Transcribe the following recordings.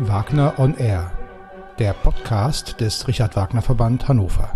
Wagner on Air, der Podcast des Richard Wagner Verband Hannover.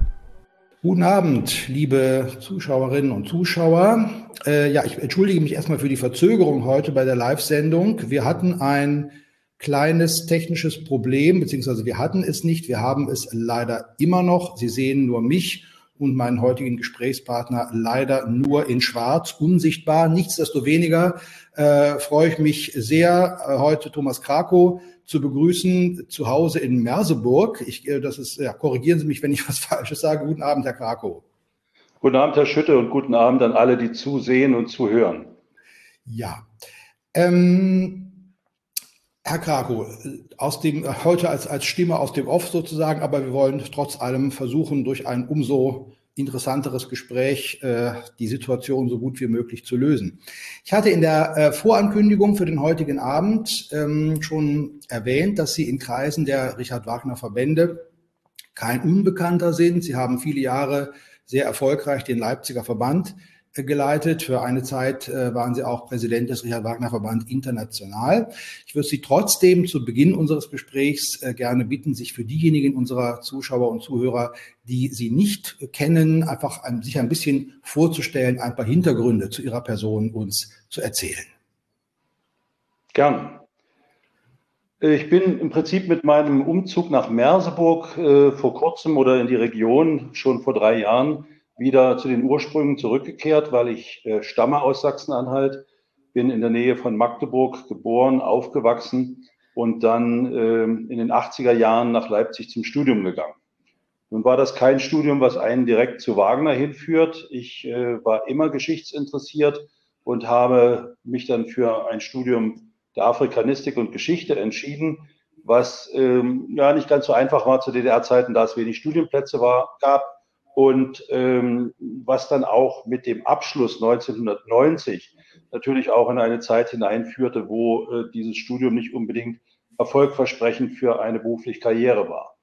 Guten Abend, liebe Zuschauerinnen und Zuschauer. Äh, ja, ich entschuldige mich erstmal für die Verzögerung heute bei der Live-Sendung. Wir hatten ein kleines technisches Problem, beziehungsweise wir hatten es nicht. Wir haben es leider immer noch. Sie sehen nur mich und meinen heutigen Gesprächspartner leider nur in Schwarz, unsichtbar. Nichtsdestoweniger äh, freue ich mich sehr, äh, heute Thomas Krakow zu begrüßen zu Hause in Merseburg. Ich, äh, das ist, ja, korrigieren Sie mich, wenn ich was Falsches sage. Guten Abend, Herr Krakow. Guten Abend, Herr Schütte, und guten Abend an alle, die zusehen und zuhören. Ja. Ähm, Herr Krakow, aus dem, heute als, als Stimme aus dem Off sozusagen, aber wir wollen trotz allem versuchen, durch ein umso interessanteres Gespräch äh, die Situation so gut wie möglich zu lösen. Ich hatte in der äh, Vorankündigung für den heutigen Abend ähm, schon erwähnt, dass Sie in Kreisen der Richard Wagner Verbände kein Unbekannter sind. Sie haben viele Jahre sehr erfolgreich den Leipziger Verband geleitet. Für eine Zeit äh, waren Sie auch Präsident des Richard Wagner Verband International. Ich würde Sie trotzdem zu Beginn unseres Gesprächs äh, gerne bitten, sich für diejenigen unserer Zuschauer und Zuhörer, die Sie nicht kennen, einfach ein, sich ein bisschen vorzustellen, ein paar Hintergründe zu Ihrer Person uns zu erzählen. Gern. Ich bin im Prinzip mit meinem Umzug nach Merseburg äh, vor kurzem oder in die Region schon vor drei Jahren wieder zu den Ursprüngen zurückgekehrt, weil ich äh, stamme aus Sachsen-Anhalt, bin in der Nähe von Magdeburg geboren, aufgewachsen und dann äh, in den 80er Jahren nach Leipzig zum Studium gegangen. Nun war das kein Studium, was einen direkt zu Wagner hinführt. Ich äh, war immer geschichtsinteressiert und habe mich dann für ein Studium der Afrikanistik und Geschichte entschieden, was ähm, ja nicht ganz so einfach war zu DDR-Zeiten, da es wenig Studienplätze war, gab und ähm, was dann auch mit dem Abschluss 1990 natürlich auch in eine Zeit hineinführte, wo äh, dieses Studium nicht unbedingt erfolgversprechend für eine berufliche Karriere war.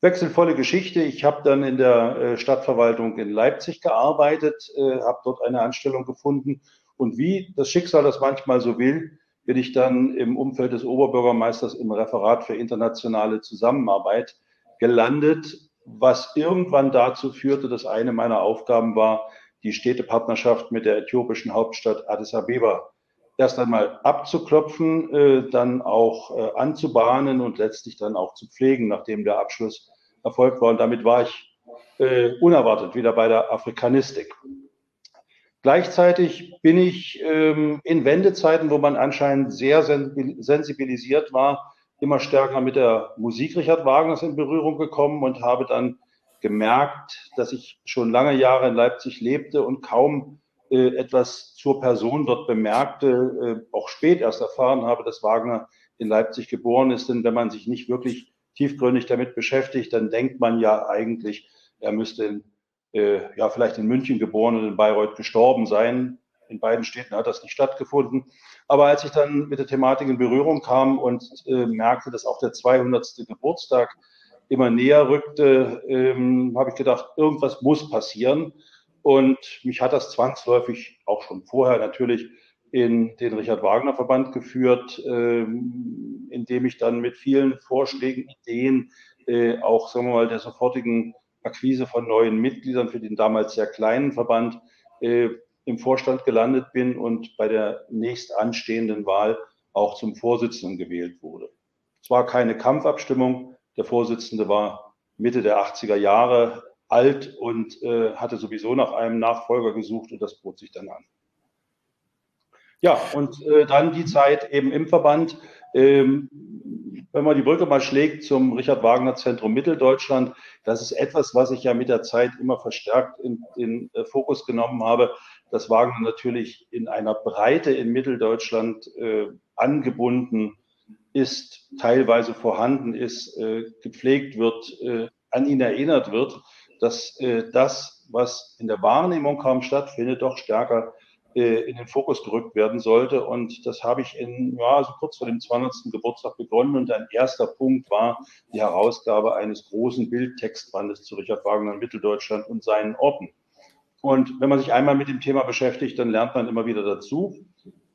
Wechselvolle Geschichte. Ich habe dann in der äh, Stadtverwaltung in Leipzig gearbeitet, äh, habe dort eine Anstellung gefunden und wie das Schicksal das manchmal so will, bin ich dann im Umfeld des Oberbürgermeisters im Referat für internationale Zusammenarbeit gelandet was irgendwann dazu führte, dass eine meiner Aufgaben war, die Städtepartnerschaft mit der äthiopischen Hauptstadt Addis Abeba erst einmal abzuklopfen, äh, dann auch äh, anzubahnen und letztlich dann auch zu pflegen, nachdem der Abschluss erfolgt war. Und damit war ich äh, unerwartet wieder bei der Afrikanistik. Gleichzeitig bin ich ähm, in Wendezeiten, wo man anscheinend sehr sensibilisiert war, immer stärker mit der Musik Richard Wagners in Berührung gekommen und habe dann gemerkt, dass ich schon lange Jahre in Leipzig lebte und kaum äh, etwas zur Person dort bemerkte, äh, auch spät erst erfahren habe, dass Wagner in Leipzig geboren ist. Denn wenn man sich nicht wirklich tiefgründig damit beschäftigt, dann denkt man ja eigentlich, er müsste in, äh, ja vielleicht in München geboren und in Bayreuth gestorben sein. In beiden Städten hat das nicht stattgefunden. Aber als ich dann mit der Thematik in Berührung kam und äh, merkte, dass auch der 200. Geburtstag immer näher rückte, ähm, habe ich gedacht, irgendwas muss passieren. Und mich hat das zwangsläufig auch schon vorher natürlich in den Richard Wagner Verband geführt, ähm, indem ich dann mit vielen Vorschlägen, Ideen, äh, auch sagen wir mal der sofortigen Akquise von neuen Mitgliedern für den damals sehr kleinen Verband äh, im Vorstand gelandet bin und bei der nächst anstehenden Wahl auch zum Vorsitzenden gewählt wurde. Es war keine Kampfabstimmung. Der Vorsitzende war Mitte der 80er Jahre alt und äh, hatte sowieso nach einem Nachfolger gesucht und das bot sich dann an. Ja, und äh, dann die Zeit eben im Verband. Ähm, wenn man die Brücke mal schlägt zum Richard Wagner Zentrum Mitteldeutschland, das ist etwas, was ich ja mit der Zeit immer verstärkt in den äh, Fokus genommen habe dass Wagner natürlich in einer Breite in Mitteldeutschland äh, angebunden ist, teilweise vorhanden ist, äh, gepflegt wird, äh, an ihn erinnert wird, dass äh, das, was in der Wahrnehmung kaum stattfindet, doch stärker äh, in den Fokus gerückt werden sollte. Und das habe ich in, ja, so kurz vor dem 200. Geburtstag begonnen. Und ein erster Punkt war die Herausgabe eines großen Bildtextbandes zu Richard Wagner in Mitteldeutschland und seinen Orten. Und wenn man sich einmal mit dem Thema beschäftigt, dann lernt man immer wieder dazu.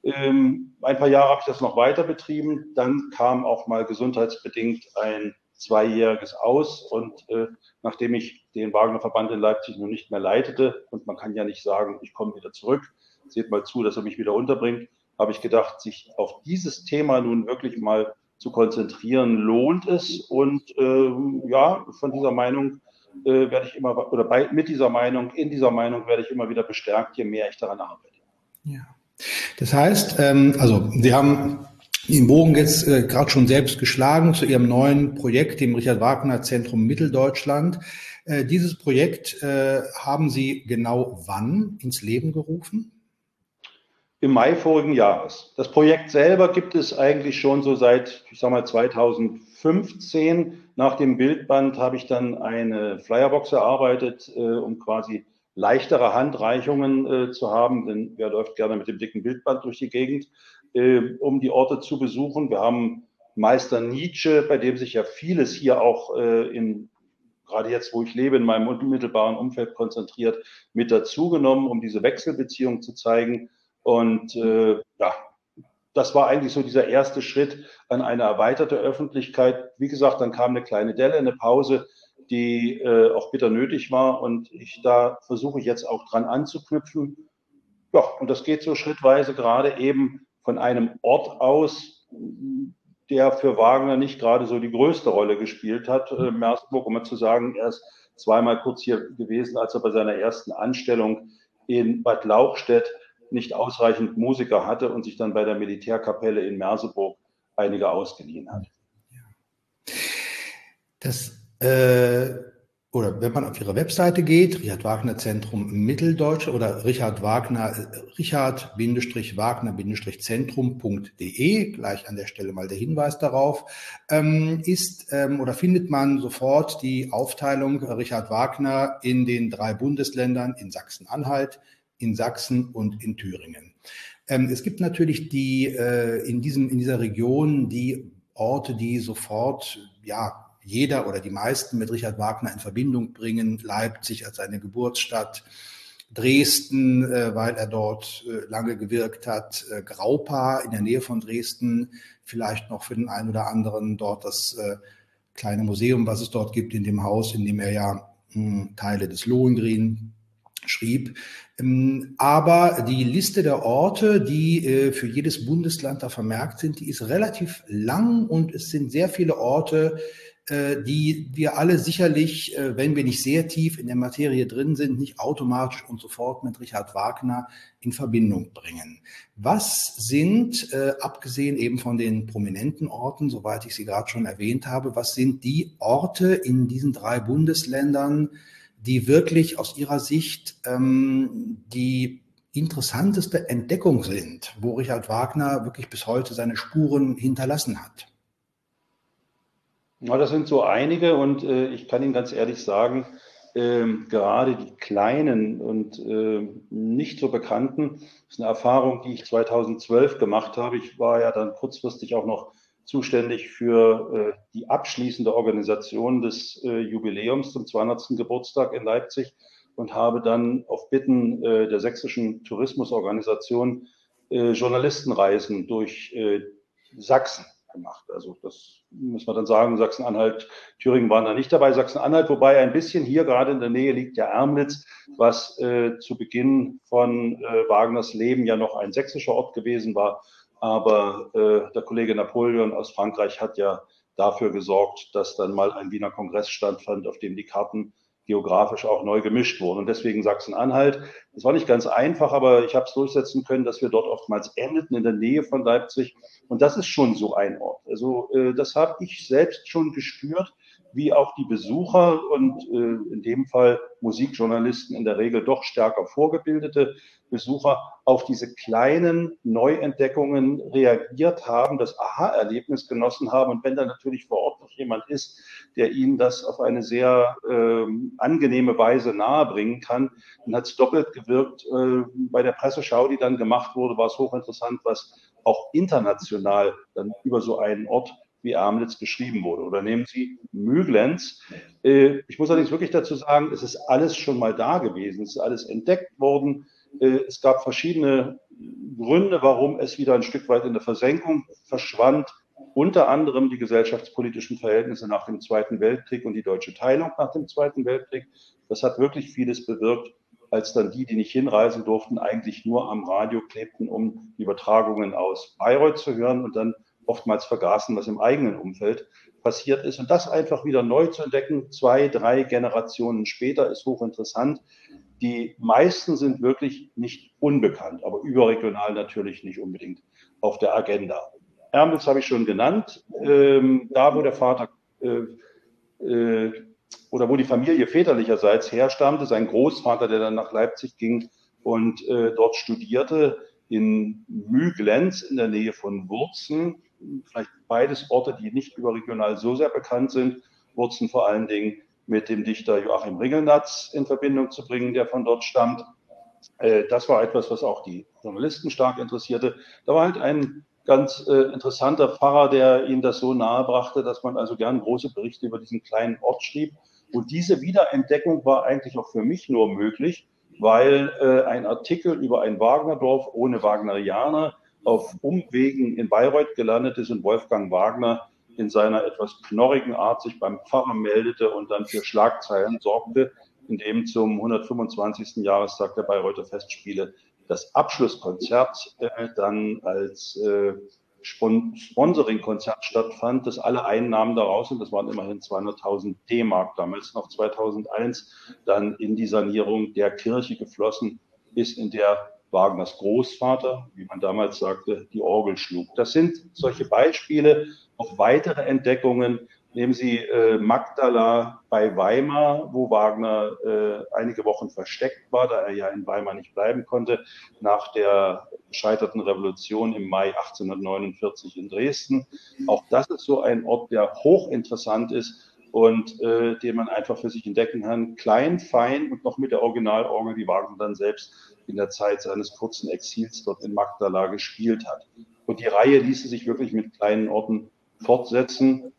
Ähm, ein paar Jahre habe ich das noch weiter betrieben. Dann kam auch mal gesundheitsbedingt ein zweijähriges Aus. Und äh, nachdem ich den Wagner Verband in Leipzig nun nicht mehr leitete, und man kann ja nicht sagen, ich komme wieder zurück, seht mal zu, dass er mich wieder unterbringt, habe ich gedacht, sich auf dieses Thema nun wirklich mal zu konzentrieren, lohnt es. Und äh, ja, von dieser Meinung äh, werde ich immer, oder bei, mit dieser Meinung, in dieser Meinung werde ich immer wieder bestärkt, je mehr ich daran arbeite. Ja. Das heißt, ähm, also Sie haben den Bogen jetzt äh, gerade schon selbst geschlagen zu Ihrem neuen Projekt, dem Richard Wagner Zentrum Mitteldeutschland. Äh, dieses Projekt äh, haben Sie genau wann ins Leben gerufen? Im Mai vorigen Jahres. Das Projekt selber gibt es eigentlich schon so seit, ich sag mal, 2015. Nach dem Bildband habe ich dann eine Flyerbox erarbeitet, äh, um quasi leichtere Handreichungen äh, zu haben, denn wer läuft gerne mit dem dicken Bildband durch die Gegend, äh, um die Orte zu besuchen. Wir haben Meister Nietzsche, bei dem sich ja vieles hier auch äh, in gerade jetzt, wo ich lebe, in meinem unmittelbaren Umfeld konzentriert, mit dazugenommen, um diese Wechselbeziehung zu zeigen. Und äh, ja, das war eigentlich so dieser erste Schritt an eine erweiterte Öffentlichkeit. Wie gesagt, dann kam eine kleine Delle, eine Pause die äh, auch bitter nötig war. Und ich da versuche jetzt auch dran anzuknüpfen. Ja, und das geht so schrittweise gerade eben von einem Ort aus, der für Wagner nicht gerade so die größte Rolle gespielt hat. Äh, Merseburg, um mal zu sagen, er ist zweimal kurz hier gewesen, als er bei seiner ersten Anstellung in Bad Lauchstädt nicht ausreichend Musiker hatte und sich dann bei der Militärkapelle in Merseburg einige ausgeliehen hat. Das äh, oder wenn man auf ihre Webseite geht, Richard Wagner Zentrum Mitteldeutsch oder Richard Wagner, Richard-Wagner-Zentrum.de, gleich an der Stelle mal der Hinweis darauf, ähm, ist ähm, oder findet man sofort die Aufteilung Richard Wagner in den drei Bundesländern in Sachsen-Anhalt, in Sachsen und in Thüringen. Ähm, es gibt natürlich die äh, in diesem in dieser Region die Orte, die sofort ja jeder oder die meisten mit Richard Wagner in Verbindung bringen. Leipzig als seine Geburtsstadt, Dresden, äh, weil er dort äh, lange gewirkt hat, äh, Graupa in der Nähe von Dresden, vielleicht noch für den einen oder anderen dort das äh, kleine Museum, was es dort gibt, in dem Haus, in dem er ja mh, hm, Teile des Lohengrin schrieb. Ähm, aber die Liste der Orte, die äh, für jedes Bundesland da vermerkt sind, die ist relativ lang und es sind sehr viele Orte, äh, die wir alle sicherlich, äh, wenn wir nicht sehr tief in der Materie drin sind, nicht automatisch und sofort mit Richard Wagner in Verbindung bringen. Was sind, abgesehen eben von den prominenten Orten, soweit ich sie gerade schon erwähnt habe, was sind die Orte in diesen drei Bundesländern, die wirklich aus Ihrer Sicht ähm, die interessanteste Entdeckung sind, wo Richard Wagner wirklich bis heute seine Spuren hinterlassen hat? Ja, das sind so einige und äh, ich kann Ihnen ganz ehrlich sagen, äh, gerade die kleinen und äh, nicht so bekannten, ist eine Erfahrung, die ich 2012 gemacht habe. Ich war ja dann kurzfristig auch noch zuständig für äh, die abschließende Organisation des äh, Jubiläums zum 200. Geburtstag in Leipzig und habe dann auf Bitten äh, der sächsischen Tourismusorganisation äh, Journalistenreisen durch äh, Sachsen gemacht. Also das muss man dann sagen, Sachsen-Anhalt, Thüringen waren da nicht dabei. Sachsen-Anhalt, wobei ein bisschen hier gerade in der Nähe liegt ja Ermnitz, was äh, zu Beginn von äh, Wagners Leben ja noch ein sächsischer Ort gewesen war. Aber äh, der Kollege Napoleon aus Frankreich hat ja dafür gesorgt, dass dann mal ein Wiener Kongress stattfand, auf dem die Karten geografisch auch neu gemischt wurden. Und deswegen Sachsen-Anhalt. Das war nicht ganz einfach, aber ich habe es durchsetzen können, dass wir dort oftmals endeten in der Nähe von Leipzig. Und das ist schon so ein Ort. Also äh, das habe ich selbst schon gespürt, wie auch die Besucher und äh, in dem Fall Musikjournalisten in der Regel doch stärker vorgebildete Besucher auf diese kleinen Neuentdeckungen reagiert haben, das Aha-Erlebnis genossen haben. Und wenn da natürlich vor Ort noch jemand ist, der ihnen das auf eine sehr äh, angenehme Weise nahebringen kann, dann hat es doppelt gewirkt. Äh, bei der Presseschau, die dann gemacht wurde, war es hochinteressant, was auch international dann über so einen Ort wie Amlitz beschrieben wurde. Oder nehmen Sie Müglenz. Äh, ich muss allerdings wirklich dazu sagen, es ist alles schon mal da gewesen, es ist alles entdeckt worden. Äh, es gab verschiedene Gründe, warum es wieder ein Stück weit in der Versenkung verschwand, unter anderem die gesellschaftspolitischen Verhältnisse nach dem Zweiten Weltkrieg und die deutsche Teilung nach dem Zweiten Weltkrieg. Das hat wirklich vieles bewirkt, als dann die, die nicht hinreisen durften, eigentlich nur am Radio klebten, um Übertragungen aus Bayreuth zu hören und dann oftmals vergaßen, was im eigenen Umfeld passiert ist. Und das einfach wieder neu zu entdecken, zwei, drei Generationen später, ist hochinteressant. Die meisten sind wirklich nicht unbekannt, aber überregional natürlich nicht unbedingt auf der Agenda. Ermels habe ich schon genannt. Ähm, da, wo der Vater äh, äh, oder wo die Familie väterlicherseits herstammte, sein Großvater, der dann nach Leipzig ging und äh, dort studierte, in Müglenz in der Nähe von Wurzen, vielleicht beides Orte, die nicht überregional so sehr bekannt sind. Wurzen vor allen Dingen mit dem Dichter Joachim Ringelnatz in Verbindung zu bringen, der von dort stammt. Äh, das war etwas, was auch die Journalisten stark interessierte. Da war halt ein ganz äh, interessanter Pfarrer, der ihnen das so nahe brachte, dass man also gern große Berichte über diesen kleinen Ort schrieb. Und diese Wiederentdeckung war eigentlich auch für mich nur möglich, weil äh, ein Artikel über ein Wagnerdorf ohne Wagnerianer auf Umwegen in Bayreuth gelandet ist und Wolfgang Wagner in seiner etwas knorrigen Art sich beim Pfarrer meldete und dann für Schlagzeilen sorgte, indem zum 125. Jahrestag der Bayreuther Festspiele das Abschlusskonzert äh, dann als äh, Sponsoring-Konzert stattfand, dass alle Einnahmen daraus sind, das waren immerhin 200.000 D-Mark damals noch 2001, dann in die Sanierung der Kirche geflossen ist, in der Wagners Großvater, wie man damals sagte, die Orgel schlug. Das sind solche Beispiele, auch weitere Entdeckungen. Nehmen Sie äh, Magdala bei Weimar, wo Wagner äh, einige Wochen versteckt war, da er ja in Weimar nicht bleiben konnte, nach der gescheiterten Revolution im Mai 1849 in Dresden. Auch das ist so ein Ort, der hochinteressant ist und äh, den man einfach für sich entdecken kann. Klein, fein und noch mit der Originalorgel, die Wagner dann selbst in der Zeit seines kurzen Exils dort in Magdala gespielt hat. Und die Reihe ließe sich wirklich mit kleinen Orten fortsetzen.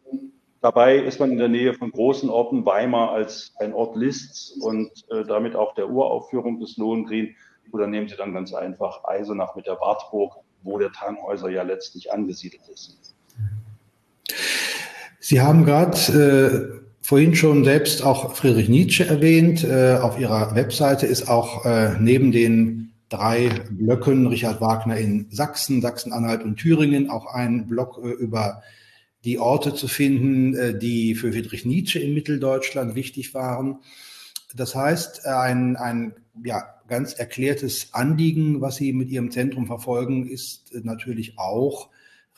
Dabei ist man in der Nähe von großen Orten, Weimar als ein Ort Lists und äh, damit auch der Uraufführung des Lohengrin. Oder nehmen Sie dann ganz einfach Eisenach mit der Wartburg, wo der Tannhäuser ja letztlich angesiedelt ist. Sie haben gerade äh, vorhin schon selbst auch Friedrich Nietzsche erwähnt. Äh, auf Ihrer Webseite ist auch äh, neben den drei Blöcken Richard Wagner in Sachsen, Sachsen-Anhalt und Thüringen auch ein Block äh, über die Orte zu finden, äh, die für Friedrich Nietzsche in Mitteldeutschland wichtig waren. Das heißt, ein, ein ja, ganz erklärtes Anliegen, was Sie mit Ihrem Zentrum verfolgen, ist natürlich auch,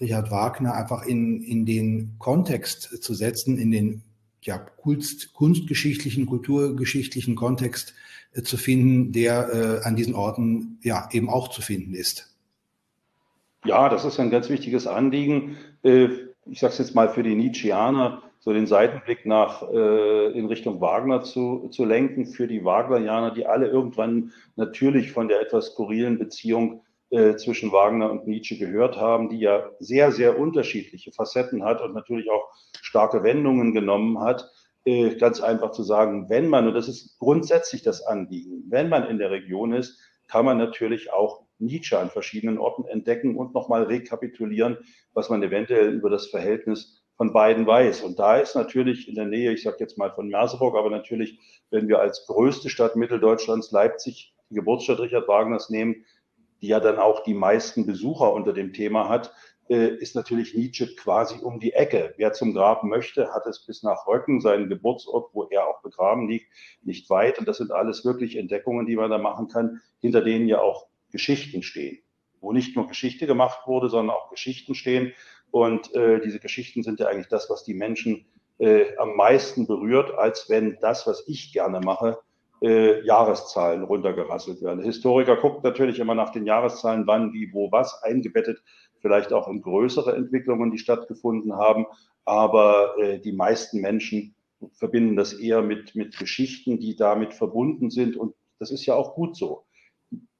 Richard Wagner einfach in, in den Kontext zu setzen, in den ja, kunst, kunstgeschichtlichen, kulturgeschichtlichen Kontext äh, zu finden, der äh, an diesen Orten ja eben auch zu finden ist. Ja, das ist ein ganz wichtiges Anliegen. Äh, ich sage es jetzt mal für die Nietzscheaner, so den Seitenblick nach äh, in Richtung Wagner zu, zu lenken, für die Wagnerianer, die alle irgendwann natürlich von der etwas skurrilen Beziehung äh, zwischen Wagner und Nietzsche gehört haben, die ja sehr, sehr unterschiedliche Facetten hat und natürlich auch starke Wendungen genommen hat. Äh, ganz einfach zu sagen, wenn man, und das ist grundsätzlich das Anliegen, wenn man in der Region ist, kann man natürlich auch Nietzsche an verschiedenen Orten entdecken und nochmal rekapitulieren, was man eventuell über das Verhältnis von beiden weiß. Und da ist natürlich in der Nähe, ich sage jetzt mal von Merseburg, aber natürlich, wenn wir als größte Stadt Mitteldeutschlands Leipzig die Geburtsstadt Richard Wagners nehmen, die ja dann auch die meisten Besucher unter dem Thema hat, äh, ist natürlich Nietzsche quasi um die Ecke. Wer zum Grab möchte, hat es bis nach Röcken, seinen Geburtsort, wo er auch begraben liegt, nicht weit. Und das sind alles wirklich Entdeckungen, die man da machen kann, hinter denen ja auch Geschichten stehen, wo nicht nur Geschichte gemacht wurde, sondern auch Geschichten stehen. Und äh, diese Geschichten sind ja eigentlich das, was die Menschen äh, am meisten berührt, als wenn das, was ich gerne mache, äh, Jahreszahlen runtergerasselt werden. Historiker gucken natürlich immer nach den Jahreszahlen, wann, wie, wo, was eingebettet, vielleicht auch in größere Entwicklungen, die stattgefunden haben. Aber äh, die meisten Menschen verbinden das eher mit, mit Geschichten, die damit verbunden sind. Und das ist ja auch gut so.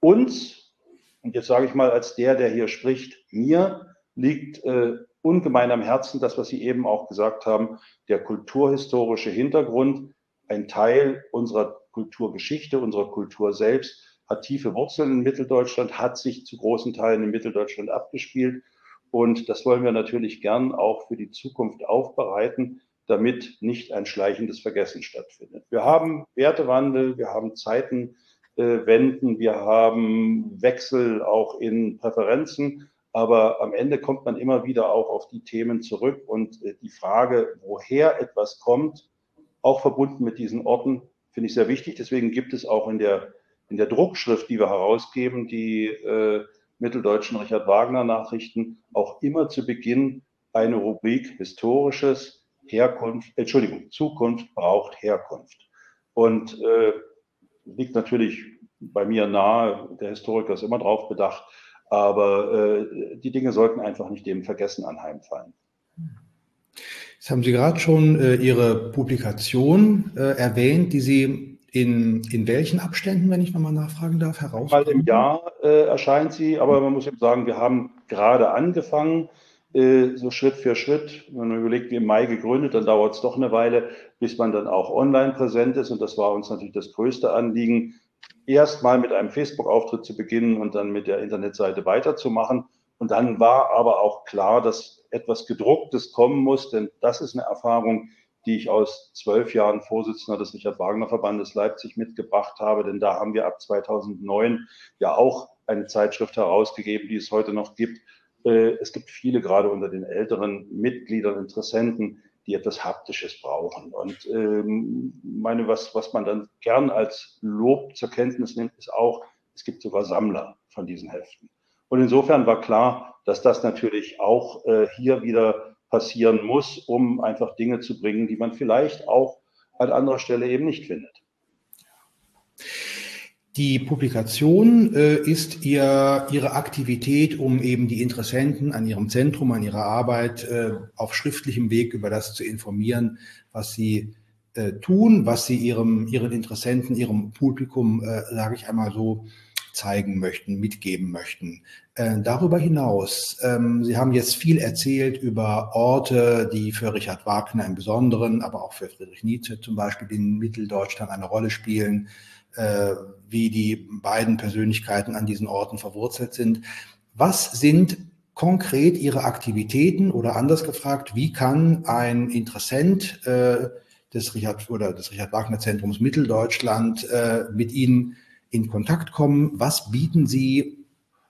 Uns, und jetzt sage ich mal als der, der hier spricht, mir liegt äh, ungemein am Herzen das, was Sie eben auch gesagt haben, der kulturhistorische Hintergrund, ein Teil unserer Kulturgeschichte, unserer Kultur selbst hat tiefe Wurzeln in Mitteldeutschland, hat sich zu großen Teilen in Mitteldeutschland abgespielt. Und das wollen wir natürlich gern auch für die Zukunft aufbereiten, damit nicht ein schleichendes Vergessen stattfindet. Wir haben Wertewandel, wir haben Zeitenwenden, wir haben Wechsel auch in Präferenzen. Aber am Ende kommt man immer wieder auch auf die Themen zurück und äh, die Frage, woher etwas kommt, auch verbunden mit diesen Orten, finde ich sehr wichtig. Deswegen gibt es auch in der, in der Druckschrift, die wir herausgeben, die äh, mitteldeutschen Richard Wagner Nachrichten, auch immer zu Beginn eine Rubrik Historisches, Herkunft, Entschuldigung, Zukunft braucht Herkunft. Und äh, liegt natürlich bei mir nahe, der Historiker ist immer drauf bedacht, aber äh, die Dinge sollten einfach nicht dem Vergessen anheimfallen. Jetzt haben Sie gerade schon äh, Ihre Publikation äh, erwähnt, die Sie in, in welchen Abständen, wenn ich nochmal nachfragen darf, heraus? Mal im Jahr äh, erscheint sie, aber man muss eben sagen, wir haben gerade angefangen, äh, so Schritt für Schritt. Wenn man überlegt, wie im Mai gegründet, dann dauert es doch eine Weile, bis man dann auch online präsent ist. Und das war uns natürlich das größte Anliegen, erst mal mit einem Facebook-Auftritt zu beginnen und dann mit der Internetseite weiterzumachen. Und dann war aber auch klar, dass etwas Gedrucktes kommen muss, denn das ist eine Erfahrung, die ich aus zwölf Jahren Vorsitzender des Richard Wagner Verbandes Leipzig mitgebracht habe, denn da haben wir ab 2009 ja auch eine Zeitschrift herausgegeben, die es heute noch gibt. Äh, es gibt viele, gerade unter den älteren Mitgliedern, Interessenten, die etwas Haptisches brauchen. Und ähm, meine, was, was man dann gern als Lob zur Kenntnis nimmt, ist auch, es gibt sogar Sammler von diesen Heften. Und insofern war klar, dass das natürlich auch äh, hier wieder passieren muss, um einfach Dinge zu bringen, die man vielleicht auch an anderer Stelle eben nicht findet. Die Publikation äh, ist ihr, Ihre Aktivität, um eben die Interessenten an Ihrem Zentrum, an Ihrer Arbeit äh, auf schriftlichem Weg über das zu informieren, was Sie äh, tun, was Sie Ihrem, Ihren Interessenten, Ihrem Publikum, äh, sage ich einmal so, zeigen möchten, mitgeben möchten. Äh, darüber hinaus, ähm, Sie haben jetzt viel erzählt über Orte, die für Richard Wagner im Besonderen, aber auch für Friedrich Nietzsche zum Beispiel in Mitteldeutschland eine Rolle spielen äh, wie die beiden Persönlichkeiten an diesen Orten verwurzelt sind. Was sind konkret Ihre Aktivitäten oder anders gefragt, wie kann ein Interessent äh, des Richard oder des Richard Wagner Zentrums Mitteldeutschland äh, mit Ihnen in Kontakt kommen? Was bieten Sie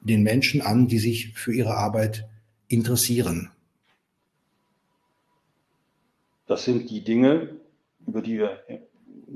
den Menschen an, die sich für ihre Arbeit interessieren? Das sind die Dinge, über die wir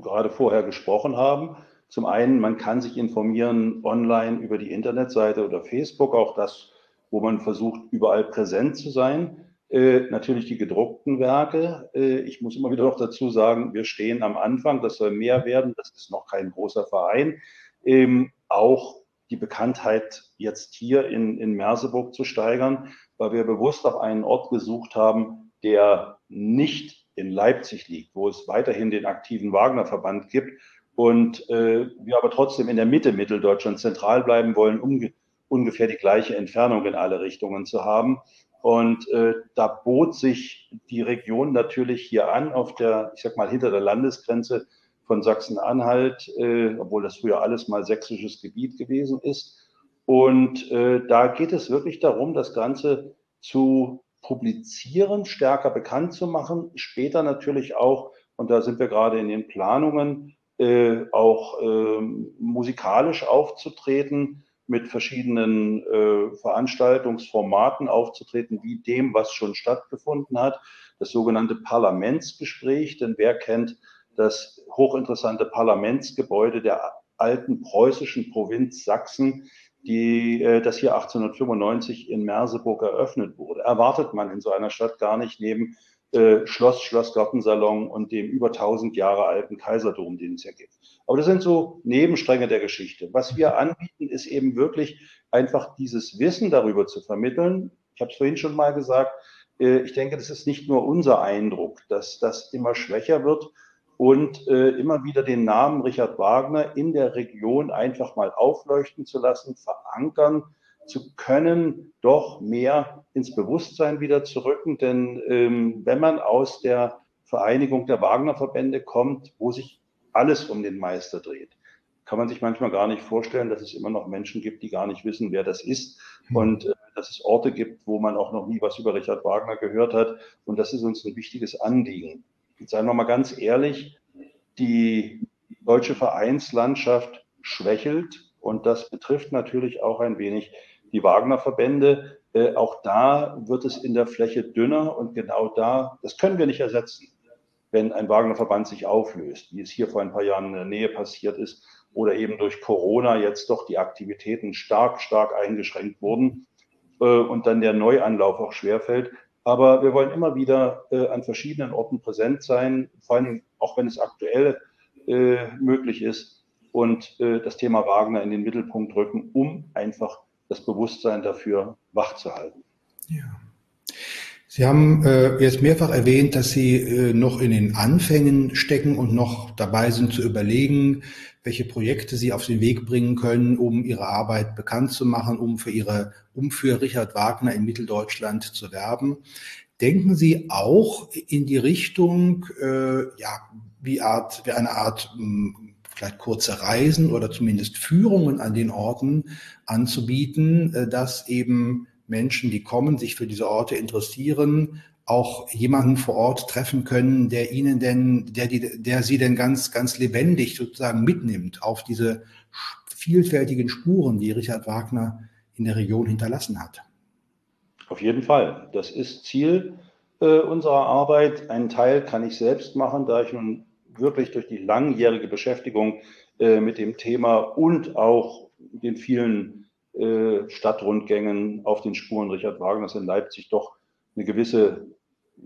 gerade vorher gesprochen haben. Zum einen, man kann sich informieren online über die Internetseite oder Facebook, auch das, wo man versucht, überall präsent zu sein. Äh, natürlich die gedruckten Werke. Äh, ich muss immer wieder noch dazu sagen, wir stehen am Anfang, das soll mehr werden, das ist noch kein großer Verein. Ähm, auch die Bekanntheit jetzt hier in, in Merseburg zu steigern, weil wir bewusst auf einen Ort gesucht haben, der nicht in Leipzig liegt, wo es weiterhin den aktiven Wagner-Verband gibt, und äh, wir aber trotzdem in der Mitte Mitteldeutschland zentral bleiben wollen, um ungefähr die gleiche Entfernung in alle Richtungen zu haben. Und äh, da bot sich die Region natürlich hier an, auf der, ich sag mal, hinter der Landesgrenze von Sachsen-Anhalt, äh, obwohl das früher alles mal sächsisches Gebiet gewesen ist. Und äh, da geht es wirklich darum, das Ganze zu publizieren, stärker bekannt zu machen, später natürlich auch, und da sind wir gerade in den Planungen, äh, auch äh, musikalisch aufzutreten, mit verschiedenen äh, Veranstaltungsformaten aufzutreten, wie dem, was schon stattgefunden hat, das sogenannte Parlamentsgespräch. Denn wer kennt das hochinteressante Parlamentsgebäude der alten preußischen Provinz Sachsen, die, äh, das hier 1895 in Merseburg eröffnet wurde. Erwartet man in so einer Stadt gar nicht neben äh, Schloss, Schlossgartensalon und dem über 1000 Jahre alten Kaiserdom, den es ja gibt. Aber das sind so Nebenstränge der Geschichte. Was wir anbieten, ist eben wirklich einfach dieses Wissen darüber zu vermitteln. Ich habe es vorhin schon mal gesagt. Äh, ich denke, das ist nicht nur unser Eindruck, dass das immer schwächer wird und äh, immer wieder den Namen Richard Wagner in der Region einfach mal aufleuchten zu lassen, verankern zu können, doch mehr ins Bewusstsein wieder zu rücken. Denn ähm, wenn man aus der Vereinigung der Wagner-Verbände kommt, wo sich alles um den Meister dreht, kann man sich manchmal gar nicht vorstellen, dass es immer noch Menschen gibt, die gar nicht wissen, wer das ist. Mhm. Und äh, dass es Orte gibt, wo man auch noch nie was über Richard Wagner gehört hat. Und das ist uns ein wichtiges Anliegen. Seien wir mal ganz ehrlich, die deutsche Vereinslandschaft schwächelt. Und das betrifft natürlich auch ein wenig die Wagner-Verbände. Äh, auch da wird es in der Fläche dünner und genau da, das können wir nicht ersetzen, wenn ein Wagner-Verband sich auflöst, wie es hier vor ein paar Jahren in der Nähe passiert ist oder eben durch Corona jetzt doch die Aktivitäten stark, stark eingeschränkt wurden äh, und dann der Neuanlauf auch schwerfällt. Aber wir wollen immer wieder äh, an verschiedenen Orten präsent sein, vor allem auch wenn es aktuell äh, möglich ist und äh, das Thema Wagner in den Mittelpunkt rücken, um einfach das Bewusstsein dafür wachzuhalten. Ja. Sie haben äh, jetzt mehrfach erwähnt, dass Sie äh, noch in den Anfängen stecken und noch dabei sind zu überlegen, welche Projekte Sie auf den Weg bringen können, um Ihre Arbeit bekannt zu machen, um für Ihre, um für Richard Wagner in Mitteldeutschland zu werben. Denken Sie auch in die Richtung, äh, ja, wie Art, wie eine Art mh, hm, vielleicht kurze Reisen oder zumindest Führungen an den Orten anzubieten, äh, dass eben Menschen, die kommen, sich für diese Orte interessieren, auch jemanden vor Ort treffen können, der ihnen denn, der, die, der sie denn ganz, ganz lebendig sozusagen mitnimmt auf diese vielfältigen Spuren, die Richard Wagner in der Region hinterlassen hat. Auf jeden Fall. Das ist Ziel äh, unserer Arbeit. Einen Teil kann ich selbst machen, da ich nun wirklich durch die langjährige Beschäftigung äh, mit dem Thema und auch den vielen äh, Stadtrundgängen auf den Spuren Richard Wagners in Leipzig doch eine gewisse,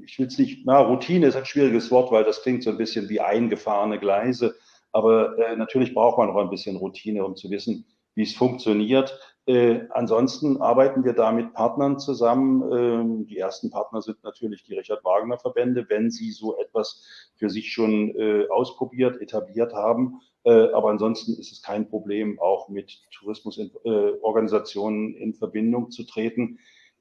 ich will es nicht, na, Routine ist ein schwieriges Wort, weil das klingt so ein bisschen wie eingefahrene Gleise. Aber äh, natürlich braucht man auch ein bisschen Routine, um zu wissen, wie es funktioniert. Äh, ansonsten arbeiten wir da mit Partnern zusammen. Ähm, die ersten Partner sind natürlich die Richard Wagner Verbände, wenn sie so etwas für sich schon äh, ausprobiert, etabliert haben. Äh, aber ansonsten ist es kein Problem, auch mit Tourismusorganisationen in Verbindung zu treten,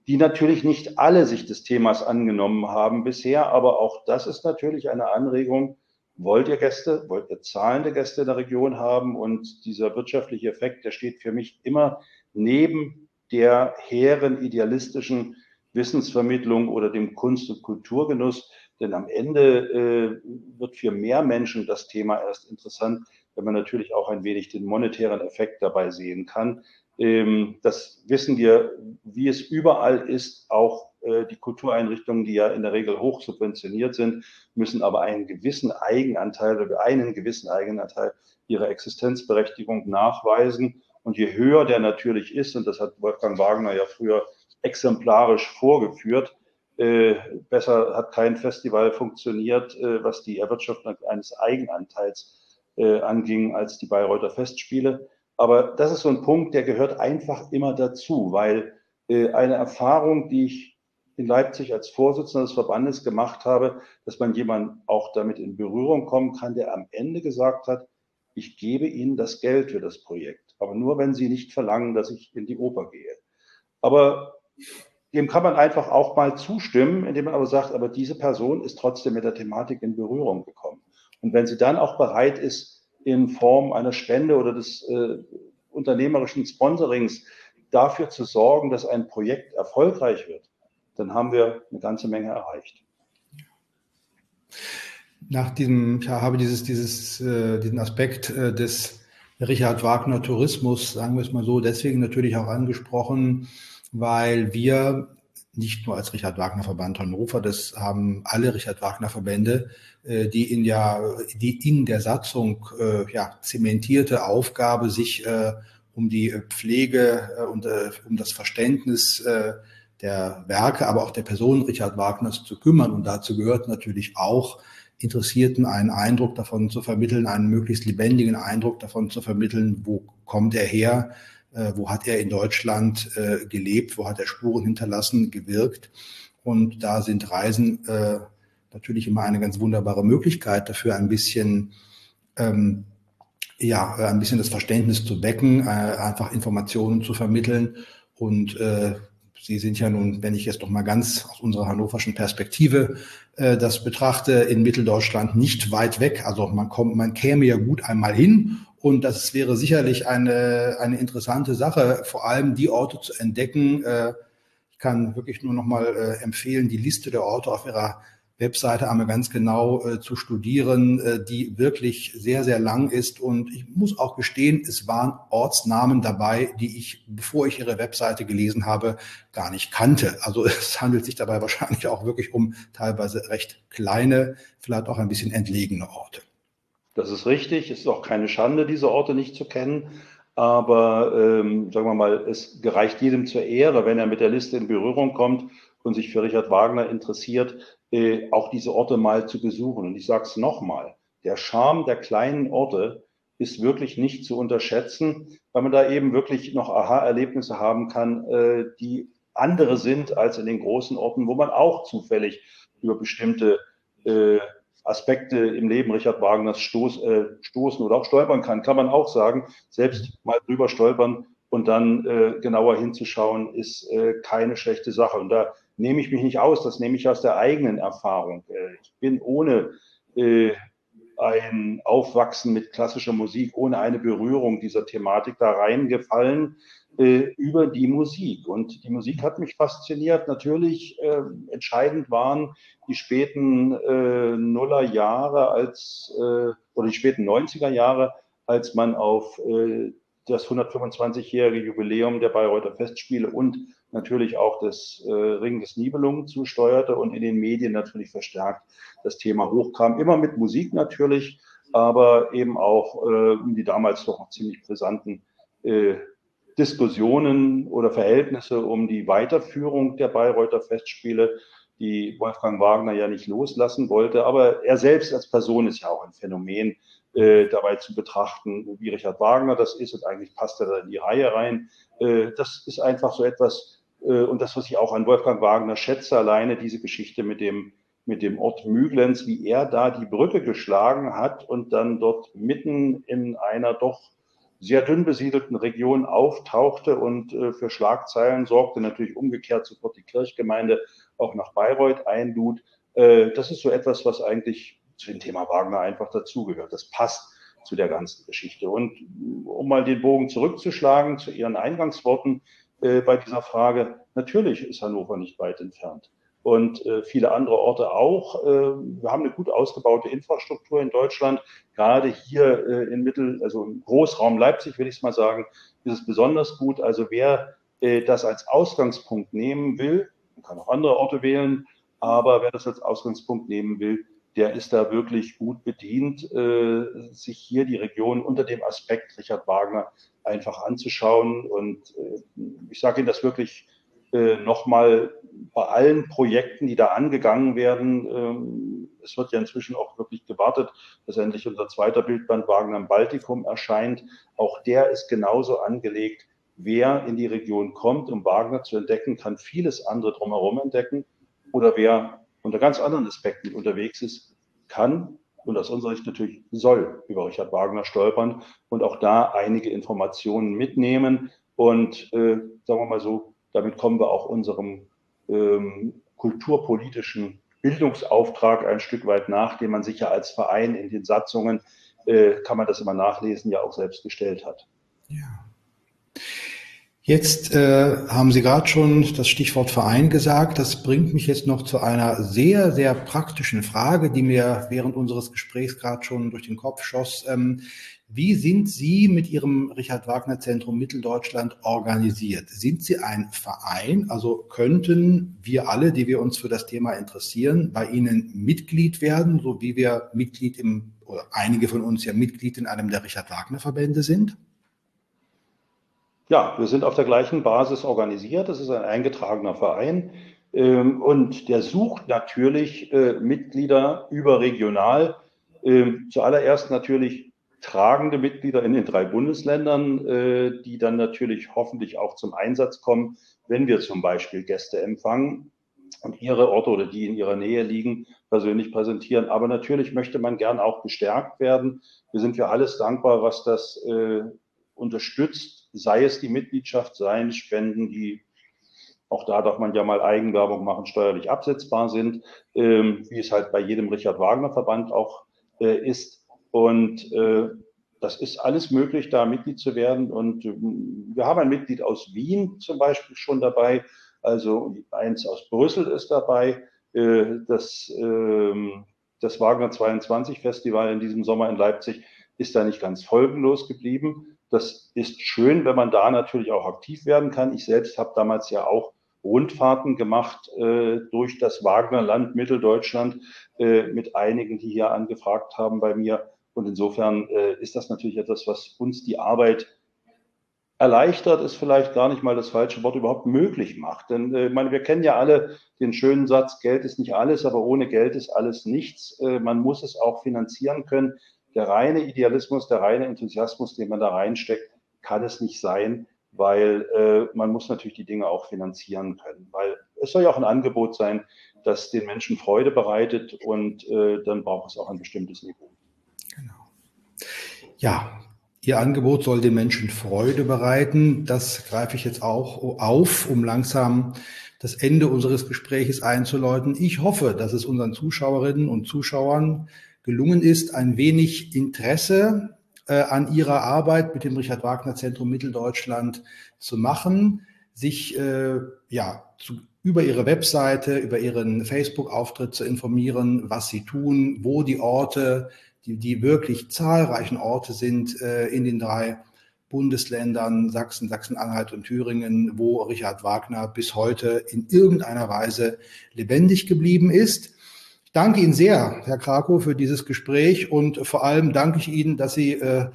die natürlich nicht alle sich des Themas angenommen haben bisher. Aber auch das ist natürlich eine Anregung. Wollt ihr Gäste, wollt ihr zahlende Gäste in der Region haben? Und dieser wirtschaftliche Effekt, der steht für mich immer neben der hehren idealistischen Wissensvermittlung oder dem Kunst- und Kulturgenuss. Denn am Ende äh, wird für mehr Menschen das Thema erst interessant, wenn man natürlich auch ein wenig den monetären Effekt dabei sehen kann. Ähm, das wissen wir, wie es überall ist. Auch äh, die Kultureinrichtungen, die ja in der Regel hoch subventioniert sind, müssen aber einen gewissen Eigenanteil oder einen gewissen Eigenanteil ihrer Existenzberechtigung nachweisen. Und je höher der natürlich ist, und das hat Wolfgang Wagner ja früher exemplarisch vorgeführt, äh, besser hat kein Festival funktioniert, äh, was die Erwirtschaftung eines Eigenanteils äh, anging als die Bayreuther Festspiele. Aber das ist so ein Punkt, der gehört einfach immer dazu, weil äh, eine Erfahrung, die ich in Leipzig als Vorsitzender des Verbandes gemacht habe, dass man jemand auch damit in Berührung kommen kann, der am Ende gesagt hat, ich gebe Ihnen das Geld für das Projekt, aber nur wenn Sie nicht verlangen, dass ich in die Oper gehe. Aber dem kann man einfach auch mal zustimmen, indem man aber sagt, aber diese Person ist trotzdem mit der Thematik in Berührung gekommen. Und wenn sie dann auch bereit ist, in Form einer Spende oder des äh, unternehmerischen Sponsorings dafür zu sorgen, dass ein Projekt erfolgreich wird, dann haben wir eine ganze Menge erreicht. Nach diesem, ich habe dieses, dieses, äh, diesen Aspekt äh, des Richard Wagner Tourismus, sagen wir es mal so, deswegen natürlich auch angesprochen, weil wir nicht nur als Richard Wagner Verband Hannover, das haben alle Richard Wagner Verbände, äh, die in ja, die in der Satzung äh, ja, zementierte Aufgabe, sich äh, um die Pflege und um das Verständnis der Werke, aber auch der Person Richard Wagners zu kümmern. Und dazu gehört natürlich auch, Interessierten einen Eindruck davon zu vermitteln, einen möglichst lebendigen Eindruck davon zu vermitteln, wo kommt er her, äh, wo hat er in Deutschland äh, gelebt, wo hat er Spuren hinterlassen, gewirkt. Und da sind Reisen äh, natürlich immer eine ganz wunderbare Möglichkeit dafür, ein bisschen ähm, ja, ein bisschen das Verständnis zu wecken, äh, einfach Informationen zu vermitteln. Und äh, Sie sind ja nun, wenn ich jetzt doch mal ganz aus unserer hannoverschen Perspektive äh, das betrachte, in Mitteldeutschland nicht weit weg. Also man kommt, man käme ja gut einmal hin Und das wäre sicherlich eine, eine interessante Sache, vor allem die Orte zu entdecken. Äh, ich kann wirklich nur noch mal äh, empfehlen, die Liste der Orte auf Ihrer Webseite einmal ganz genau äh, zu studieren, äh, die wirklich sehr, sehr lang ist. Und ich muss auch gestehen, es waren Ortsnamen dabei, die ich, bevor ich Ihre Webseite gelesen habe, gar nicht kannte. Also es handelt sich dabei wahrscheinlich auch wirklich um teilweise recht kleine, vielleicht auch ein bisschen entlegene Orte. Das ist richtig. Es ist auch keine Schande, diese Orte nicht zu kennen. Aber ähm, sagen wir mal, es gereicht jedem zur Ehre, wenn er mit der Liste in Berührung kommt und sich für Richard Wagner interessiert, äh, auch diese Orte mal zu besuchen. Und ich sage es nochmal, der Charme der kleinen Orte ist wirklich nicht zu unterschätzen, weil man da eben wirklich noch Aha-Erlebnisse haben kann, äh, die andere sind als in den großen Orten, wo man auch zufällig über bestimmte äh, Aspekte im Leben Richard Wagners stoß, äh, stoßen oder auch stolpern kann, kann man auch sagen. Selbst mal drüber stolpern und dann äh, genauer hinzuschauen, ist äh, keine schlechte Sache. Und da nehme ich mich nicht aus, das nehme ich aus der eigenen Erfahrung. Äh, ich bin ohne äh, ein Aufwachsen mit klassischer Musik, ohne eine Berührung dieser Thematik da reingefallen äh, über die Musik. Und die Musik hat mich fasziniert. Natürlich äh, entscheidend waren die späten Nullerjahre als oder die späten 90er Jahre, als man auf das 125-jährige Jubiläum der Bayreuther Festspiele und natürlich auch das äh, Ring des Nibelungen zusteuerte und in den Medien natürlich verstärkt das Thema hochkam. Immer mit Musik natürlich, aber eben auch äh, die damals doch ziemlich brisanten äh, Diskussionen oder Verhältnisse um die Weiterführung der Bayreuther Festspiele, die Wolfgang Wagner ja nicht loslassen wollte. Aber er selbst als Person ist ja auch ein Phänomen äh, dabei zu betrachten, wie Richard Wagner das ist und eigentlich passt er da in die Reihe rein. Äh, das ist einfach so etwas, äh, und das, was ich auch an Wolfgang Wagner schätze, alleine diese Geschichte mit dem, mit dem Ort Müglenz, wie er da die Brücke geschlagen hat und dann dort mitten in einer doch sehr dünn besiedelten Region auftauchte und äh, für Schlagzeilen sorgte, natürlich umgekehrt sofort die Kirchgemeinde auch nach Bayreuth einlud. Äh, das ist so etwas, was eigentlich zu dem Thema Wagner einfach dazugehört. Das passt zu der ganzen Geschichte. Und um mal den Bogen zurückzuschlagen zu Ihren Eingangsworten, äh, bei dieser Frage. Natürlich ist Hannover nicht weit entfernt und äh, viele andere Orte auch. Äh, wir haben eine gut ausgebaute Infrastruktur in Deutschland. Gerade hier äh, in Mittel, also im Großraum Leipzig, will ich es mal sagen, ist es besonders gut. Also wer äh, das als Ausgangspunkt nehmen will, kann auch andere Orte wählen, aber wer das als Ausgangspunkt nehmen will, der ist da wirklich gut bedient, äh, sich hier die Region unter dem Aspekt Richard Wagner einfach anzuschauen. Und äh, ich sage Ihnen das wirklich äh, nochmal bei allen Projekten, die da angegangen werden. Ähm, es wird ja inzwischen auch wirklich gewartet, dass endlich unser zweiter Bildband Wagner im Baltikum erscheint. Auch der ist genauso angelegt. Wer in die Region kommt, um Wagner zu entdecken, kann vieles andere drumherum entdecken. Oder wer unter ganz anderen Aspekten unterwegs ist, kann und aus unserer Sicht natürlich soll über Richard Wagner stolpern und auch da einige Informationen mitnehmen. Und äh, sagen wir mal so, damit kommen wir auch unserem ähm, kulturpolitischen Bildungsauftrag ein Stück weit nach, den man sich ja als Verein in den Satzungen, äh, kann man das immer nachlesen, ja auch selbst gestellt hat. Ja. Jetzt äh, haben Sie gerade schon das Stichwort Verein gesagt. Das bringt mich jetzt noch zu einer sehr, sehr praktischen Frage, die mir während unseres Gesprächs gerade schon durch den Kopf schoss. Ähm, wie sind Sie mit Ihrem Richard Wagner Zentrum Mitteldeutschland organisiert? Sind Sie ein Verein? Also könnten wir alle, die wir uns für das Thema interessieren, bei Ihnen Mitglied werden, so wie wir Mitglied im, oder einige von uns ja Mitglied in einem der Richard Wagner Verbände sind? Ja, wir sind auf der gleichen Basis organisiert. Das ist ein eingetragener Verein. Ähm, und der sucht natürlich äh, Mitglieder überregional. Ähm, zuallererst natürlich tragende Mitglieder in den drei Bundesländern, äh, die dann natürlich hoffentlich auch zum Einsatz kommen, wenn wir zum Beispiel Gäste empfangen und ihre Orte oder die in ihrer Nähe liegen, persönlich präsentieren. Aber natürlich möchte man gern auch gestärkt werden. Wir sind für alles dankbar, was das äh, unterstützt, sei es die Mitgliedschaft, seien es Spenden, die auch da darf man ja mal Eigenwerbung machen, steuerlich absetzbar sind, ähm, wie es halt bei jedem Richard Wagner Verband auch äh, ist. Und äh, das ist alles möglich, da Mitglied zu werden. Und ähm, wir haben ein Mitglied aus Wien zum Beispiel schon dabei. Also eins aus Brüssel ist dabei. Äh, das, ähm, das Wagner 22 Festival in diesem Sommer in Leipzig ist da nicht ganz folgenlos geblieben. Das ist schön, wenn man da natürlich auch aktiv werden kann. Ich selbst habe damals ja auch Rundfahrten gemacht äh, durch das Wagnerland Mitteldeutschland äh, mit einigen, die hier angefragt haben bei mir. Und insofern äh, ist das natürlich etwas, was uns die Arbeit erleichtert, ist vielleicht gar nicht mal das falsche Wort, überhaupt möglich macht. Denn äh, meine, wir kennen ja alle den schönen Satz, Geld ist nicht alles, aber ohne Geld ist alles nichts. Äh, man muss es auch finanzieren können. Der reine Idealismus, der reine Enthusiasmus, den man da reinsteckt, kann es nicht sein weil äh, man muss natürlich die Dinge auch finanzieren können, weil es soll ja auch ein Angebot sein, das den Menschen Freude bereitet und äh, dann braucht es auch ein bestimmtes Niveau. Genau. Ja, Ihr Angebot soll den Menschen Freude bereiten. Das greife ich jetzt auch auf, um langsam das Ende unseres Gespräches einzuläuten. Ich hoffe, dass es unseren Zuschauerinnen und Zuschauern gelungen ist, ein wenig Interesse äh, an ihrer Arbeit mit dem Richard Wagner Zentrum Mitteldeutschland zu machen, sich äh, ja zu, über ihre Webseite, über ihren Facebook-Auftritt zu informieren, was sie tun, wo die Orte, die, die wirklich zahlreichen Orte sind äh, in den drei Bundesländern Sachsen, Sachsen-Anhalt und Thüringen, wo Richard Wagner bis heute in irgendeiner Weise lebendig geblieben ist danke Ihnen sehr, Herr Krakow, für dieses Gespräch und vor allem danke ich Ihnen, dass Sie äh,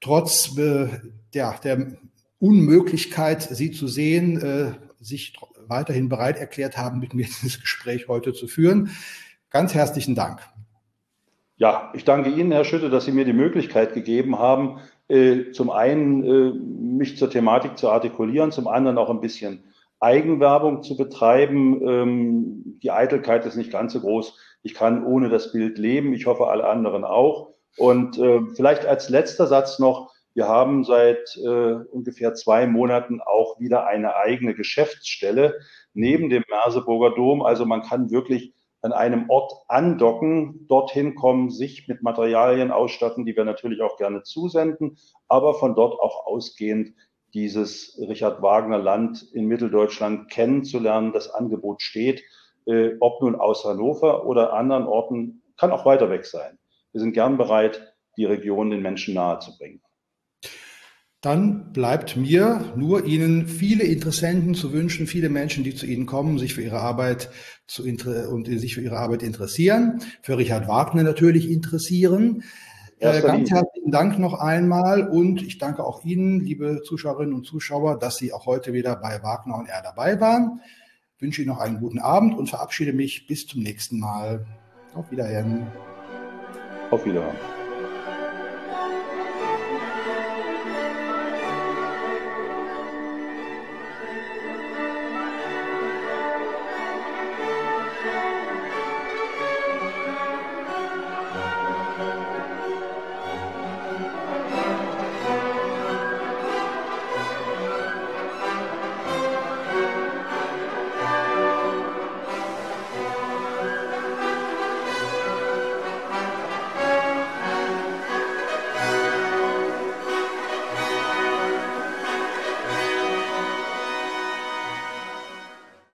trotz äh, der, der Unmöglichkeit, Sie zu sehen, äh, sich weiterhin bereit erklärt haben, mit mir dieses Gespräch heute zu führen. Ganz herzlichen Dank. Ja, ich danke Ihnen, Herr Schütte, dass Sie mir die Möglichkeit gegeben haben, äh, zum einen äh, mich zur Thematik zu artikulieren, zum anderen auch ein bisschen Eigenwerbung zu betreiben. Ähm, die Eitelkeit ist nicht ganz so groß ich kann ohne das Bild leben. Ich hoffe, alle anderen auch. Und äh, vielleicht als letzter Satz noch, wir haben seit äh, ungefähr zwei Monaten auch wieder eine eigene Geschäftsstelle neben dem Merseburger Dom. Also man kann wirklich an einem Ort andocken, dorthin kommen, sich mit Materialien ausstatten, die wir natürlich auch gerne zusenden, aber von dort auch ausgehend dieses Richard Wagner Land in Mitteldeutschland kennenzulernen. Das Angebot steht äh, ob nun aus Hannover oder anderen Orten, kann auch weiter weg sein. Wir sind gern bereit, die Region den Menschen nahezubringen. Dann bleibt mir nur Ihnen viele Interessenten zu wünschen, viele Menschen, die zu Ihnen kommen, sich für Ihre Arbeit zu und sich für Ihre Arbeit interessieren, für Richard Wagner natürlich interessieren. Äh, ganz herzlichen Dank noch einmal und ich danke auch Ihnen, liebe Zuschauerinnen und Zuschauer, dass Sie auch heute wieder bei Wagner und er dabei waren wünsche Ihnen noch einen guten Abend und verabschiede mich bis zum nächsten Mal. Auf Wiederhören. Auf Wiederhören.